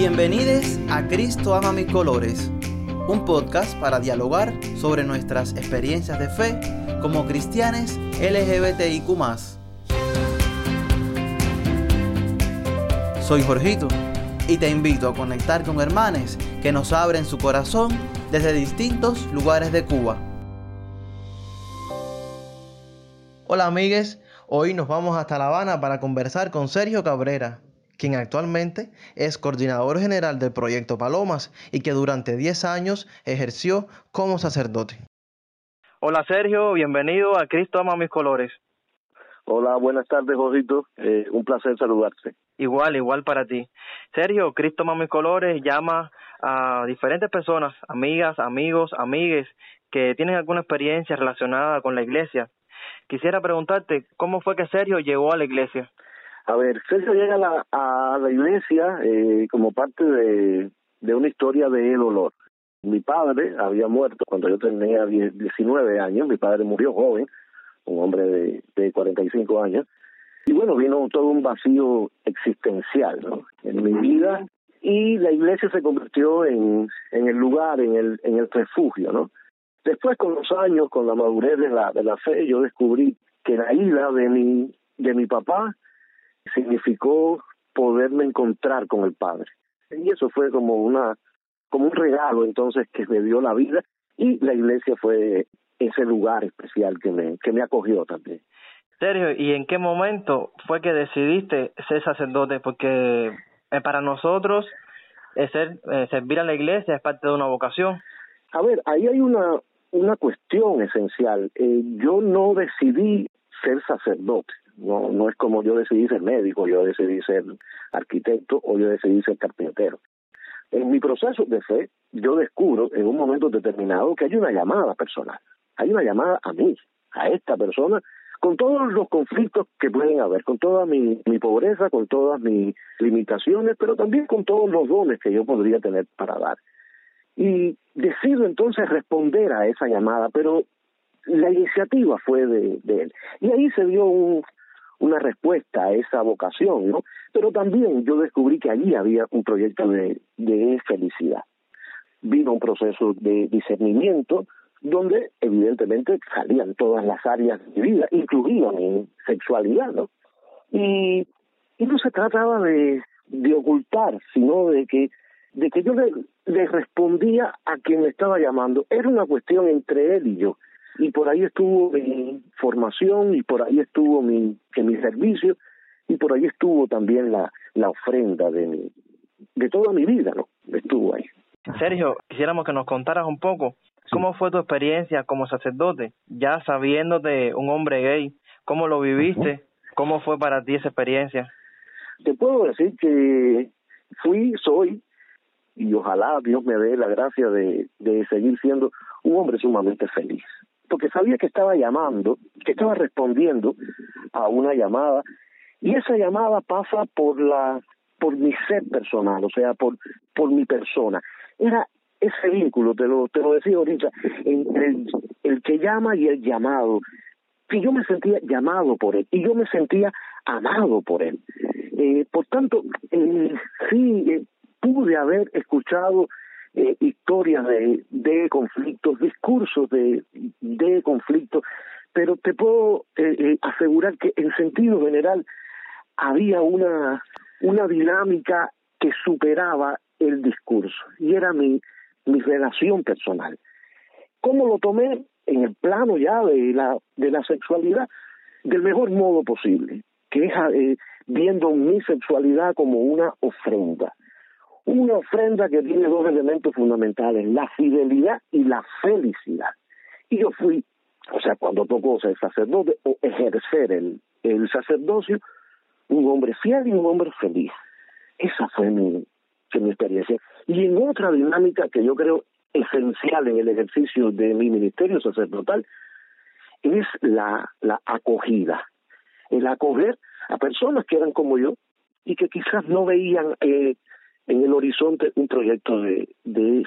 Bienvenidos a Cristo Ama Mis Colores, un podcast para dialogar sobre nuestras experiencias de fe como cristianes LGBTIQ. Soy Jorgito y te invito a conectar con hermanes que nos abren su corazón desde distintos lugares de Cuba. Hola amigues, hoy nos vamos hasta La Habana para conversar con Sergio Cabrera, quien actualmente es coordinador general del proyecto Palomas y que durante 10 años ejerció como sacerdote. Hola Sergio, bienvenido a Cristo Ama Mis Colores. Hola, buenas tardes, Josito. Eh, un placer saludarte. Igual, igual para ti. Sergio, Cristo Ama Mis Colores llama a diferentes personas, amigas, amigos, amigues, que tienen alguna experiencia relacionada con la iglesia. Quisiera preguntarte, ¿cómo fue que Sergio llegó a la iglesia? A ver, Sergio llega a la, a la iglesia eh, como parte de, una historia de dolor. Mi padre había muerto cuando yo tenía 19 años, mi padre murió joven, un hombre de, de 45 años, y bueno, vino todo un vacío existencial en mi vida y la iglesia se convirtió en, el lugar, en el, refugio, ¿no? Después, con los años, con la madurez de la, de la fe, yo descubrí que la ida de mi, de mi papá significó poderme encontrar con el Padre. Y eso fue como una como un regalo entonces que me dio la vida y la iglesia fue ese lugar especial que me que me acogió también. Sergio, ¿y en qué momento fue que decidiste ser sacerdote? Porque eh, para nosotros eh, ser, eh, servir a la iglesia es parte de una vocación. A ver, ahí hay una una cuestión esencial. yo no decidí ser sacerdote. No, no es como yo decidí ser médico, yo decidí ser arquitecto o yo decidí ser carpintero. En mi proceso de fe, yo descubro en un momento determinado que hay una llamada personal, hay una llamada a mí, a esta persona, con todos los conflictos que pueden haber, con toda mi, mi pobreza, con todas mis limitaciones, pero también con todos los dones que yo podría tener para dar. Y decido entonces responder a esa llamada, pero la iniciativa fue de, de él. Y ahí se dio un, una respuesta a esa vocación, ¿no? Pero también yo descubrí que allí había un proyecto de, de felicidad. Vino un proceso de discernimiento donde evidentemente salían todas las áreas de mi vida, incluida mi sexualidad, ¿no? Y, no se trataba de, ocultar, sino de que de que yo le respondía a quien me estaba llamando. Era una cuestión entre él y yo y por ahí estuvo mi formación y por ahí estuvo mi, que mi servicio y por ahí estuvo también la, la ofrenda de mi, de toda mi vida, ¿no? Estuvo ahí. Sergio, quisiéramos que nos contaras un poco cómo fue tu experiencia como sacerdote, ya sabiendo de un hombre gay, cómo lo viviste, cómo fue para ti esa experiencia. Te puedo decir que fui, soy, y ojalá Dios me dé la gracia de, de seguir siendo un hombre sumamente feliz porque sabía que estaba llamando, que estaba respondiendo a una llamada, y esa llamada pasa por la por mi ser personal, o sea, por por mi persona. Era ese vínculo, te lo, te lo decía ahorita, entre el, que llama y el llamado, que yo me sentía llamado por él y yo me sentía amado por él. Eh, por tanto, eh, sí, eh, pude haber escuchado eh, historias de, de conflictos, discursos de, de conflictos, pero te puedo eh, eh, asegurar que en sentido general había una, una dinámica que superaba el discurso y era mi, mi relación personal. ¿Cómo lo tomé? En el plano ya de la, de la sexualidad, del mejor modo posible, que es eh, viendo mi sexualidad como una ofrenda una ofrenda que tiene dos elementos fundamentales, la fidelidad y la felicidad. Y yo fui, o sea, cuando tocó ser sacerdote o ejercer el, el sacerdocio, un hombre fiel y un hombre feliz. Esa fue mi, mi experiencia. Y en otra dinámica que yo creo esencial en el ejercicio de mi ministerio sacerdotal, es la, la acogida. El acoger a personas que eran como yo y que quizás no veían eh, en el horizonte un proyecto de,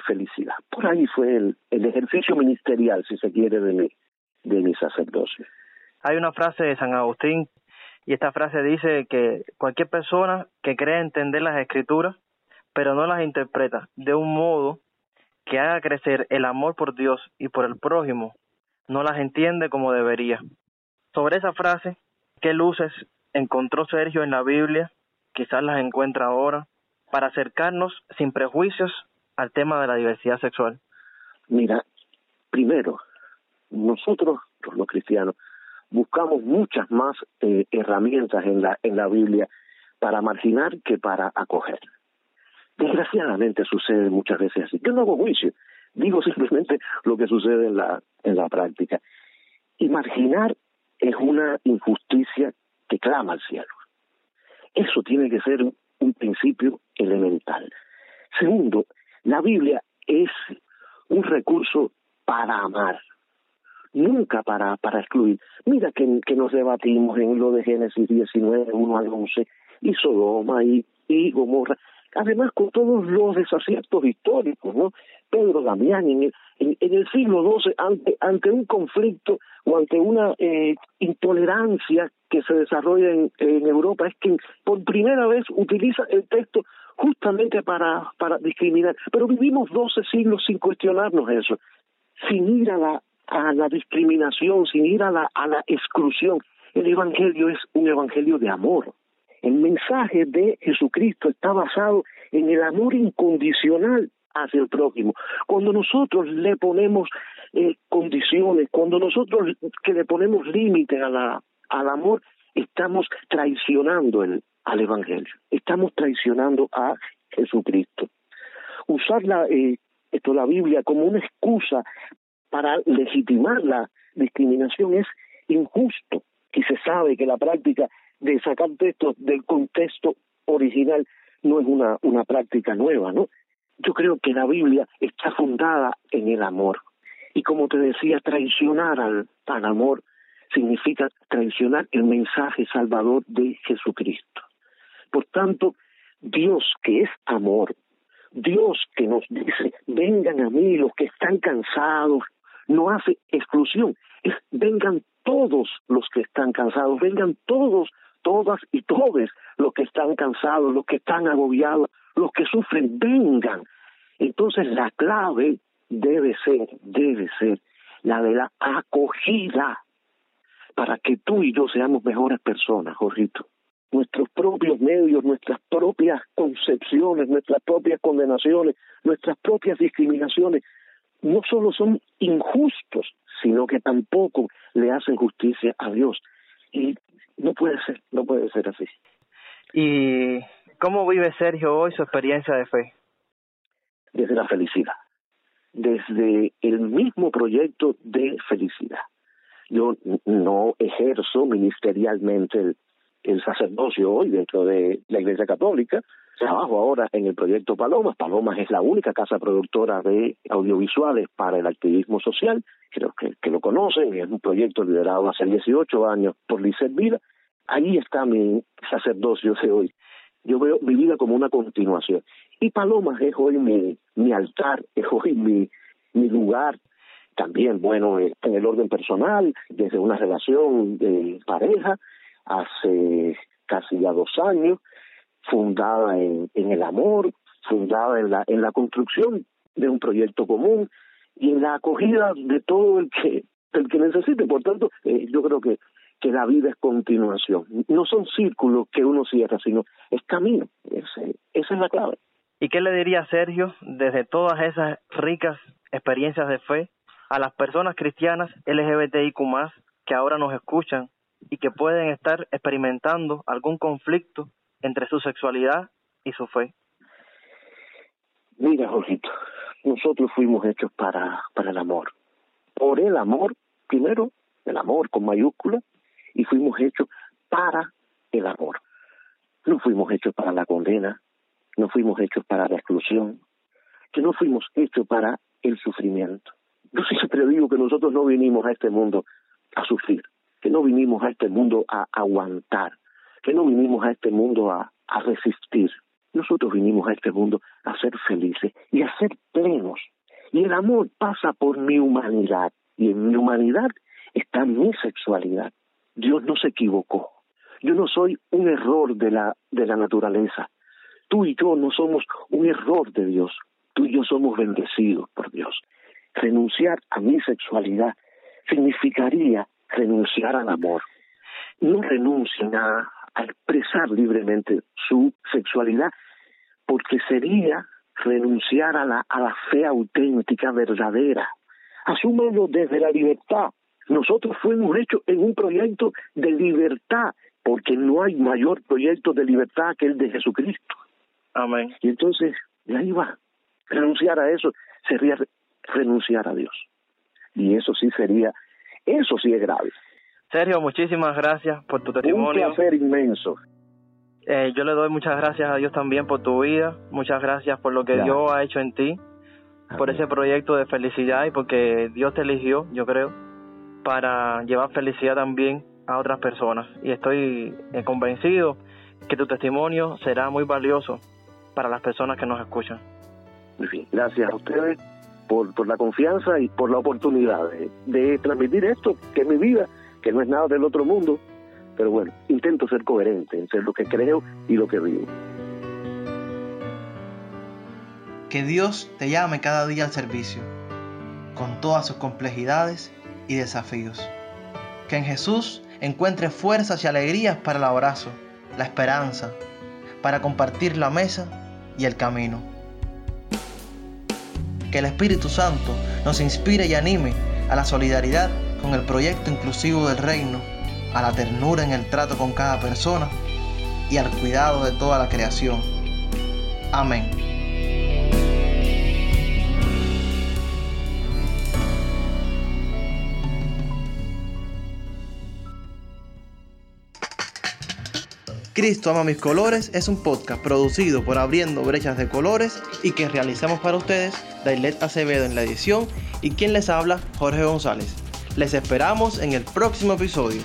felicidad. Por ahí fue el, ejercicio ministerial, si se quiere, de mi, de mi sacerdocio. Hay una frase de San Agustín y esta frase dice que cualquier persona que cree entender las escrituras pero no las interpreta de un modo que haga crecer el amor por Dios y por el prójimo, no las entiende como debería. Sobre esa frase, ¿qué luces encontró Sergio en la Biblia? Quizás las encuentra ahora, para acercarnos sin prejuicios al tema de la diversidad sexual. Mira, primero, nosotros, los cristianos, buscamos muchas más eh, herramientas en la, en la Biblia para marginar que para acoger. Desgraciadamente sucede muchas veces así. Yo no hago juicio, digo simplemente lo que sucede en la, en la práctica. Y marginar es una injusticia que clama al cielo. Eso tiene que ser principio elemental. Segundo, la Biblia es un recurso para amar, nunca para, para excluir. Mira que, que nos debatimos en lo de Génesis 19, 1 al 11, y Sodoma y, y Gomorra, además con todos los desaciertos históricos, ¿no? Pedro Damián en el, en, el siglo XII, ante, ante un conflicto o ante una eh, intolerancia que se desarrolla en, Europa, es que por primera vez utiliza el texto justamente para, discriminar. Pero vivimos 12 siglos sin cuestionarnos eso, sin ir a la, a la discriminación, sin ir a la, a la exclusión. El Evangelio es un Evangelio de amor. El mensaje de Jesucristo está basado en el amor incondicional hacia el prójimo. Cuando nosotros le ponemos eh, condiciones, cuando nosotros que le ponemos límites a la, al amor, estamos traicionando el, al Evangelio, estamos traicionando a Jesucristo. Usar la, eh, esto, la Biblia como una excusa para legitimar la discriminación es injusto y se sabe que la práctica de sacar textos del contexto original no es una, una práctica nueva, ¿no? Yo creo que la Biblia está fundada en el amor. Y como te decía, traicionar al, al amor significa traicionar el mensaje salvador de Jesucristo. Por tanto, Dios que es amor, Dios que nos dice, vengan a mí los que están cansados, no hace exclusión, vengan todos los que están cansados, vengan todos todas y todos los que están cansados, los que están agobiados, los que sufren, vengan. Entonces la clave debe ser, debe ser la de la acogida para que tú y yo seamos mejores personas, Jorgito. Nuestros propios medios, nuestras propias concepciones, nuestras propias condenaciones, nuestras propias discriminaciones, no solo son injustos, sino que tampoco le hacen justicia a Dios. Y no puede ser, no puede ser así. ¿Y cómo vive Sergio hoy su experiencia de fe? Desde la felicidad, desde el mismo proyecto de felicidad. Yo no ejerzo ministerialmente el, sacerdocio hoy dentro de la Iglesia Católica, Trabajo ahora en el proyecto Palomas. Palomas es la única casa productora de audiovisuales para el activismo social. Creo que, que lo conocen. Es un proyecto liderado hace 18 años por Lizeth Vida. Ahí está mi sacerdocio de hoy. Yo veo mi vida como una continuación. Y Palomas es hoy mi, mi altar, es hoy mi, mi lugar. También, bueno, en el orden personal, desde una relación de pareja, hace casi ya dos años, fundada en, en el amor, fundada en la, en la construcción de un proyecto común y en la acogida de todo el que, el que necesite. Por tanto, eh, yo creo que, que la vida es continuación. No son círculos que uno cierra, sino es camino. Ese, esa es la clave. ¿Y qué le diría Sergio desde todas esas ricas experiencias de fe a las personas cristianas LGBTIQ que ahora nos escuchan y que pueden estar experimentando algún conflicto entre su sexualidad y su fe? Mira, Jorgito, nosotros fuimos hechos para, para el amor. Por el amor, primero, el amor con mayúscula, y fuimos hechos para el amor. No fuimos hechos para la condena, no fuimos hechos para la exclusión, que no fuimos hechos para el sufrimiento. Yo siempre digo que nosotros no vinimos a este mundo a sufrir, que no vinimos a este mundo a aguantar, que no vinimos a este mundo a, a resistir. Nosotros vinimos a este mundo a ser felices y a ser plenos. Y el amor pasa por mi humanidad. Y en mi humanidad está mi sexualidad. Dios no se equivocó. Yo no soy un error de la, de la naturaleza. tú y yo no somos un error de Dios, tú y yo somos bendecidos por Dios. Renunciar a mi sexualidad significaría renunciar al amor. No renuncien a, expresar libremente su sexualidad, porque sería renunciar a la, a la fe auténtica, verdadera. Asúmelo desde la libertad. Nosotros fuimos hechos en un proyecto de libertad, porque no hay mayor proyecto de libertad que el de Jesucristo. Amén. Y entonces, de ahí va. Renunciar a eso sería renunciar a Dios. Y eso sí sería, eso sí es grave. Sergio, muchísimas gracias por tu testimonio. Un placer inmenso. Eh, yo le doy muchas gracias a Dios también por tu vida, muchas gracias por lo que Dios ha hecho en ti, por ese proyecto de felicidad y porque Dios te eligió, yo creo, para llevar felicidad también a otras personas. Y estoy eh, convencido que tu testimonio será muy valioso para las personas que nos escuchan. Gracias a ustedes por, por la confianza y por la oportunidad de, transmitir esto, que es mi vida, que no es nada del otro mundo, pero bueno, intento ser coherente entre lo que creo y lo que vivo. Que Dios te llame cada día al servicio, con todas sus complejidades y desafíos. Que en Jesús encuentre fuerzas y alegrías para el abrazo, la esperanza, para compartir la mesa y el camino. Que el Espíritu Santo nos inspire y anime a la solidaridad con el proyecto inclusivo del reino, a la ternura en el trato con cada persona y al cuidado de toda la creación. Amén. Cristo ama mis colores es un podcast producido por Abriendo Brechas de Colores y que realizamos para ustedes Dailet Acevedo en la edición y quien les habla Jorge González. Les esperamos en el próximo episodio.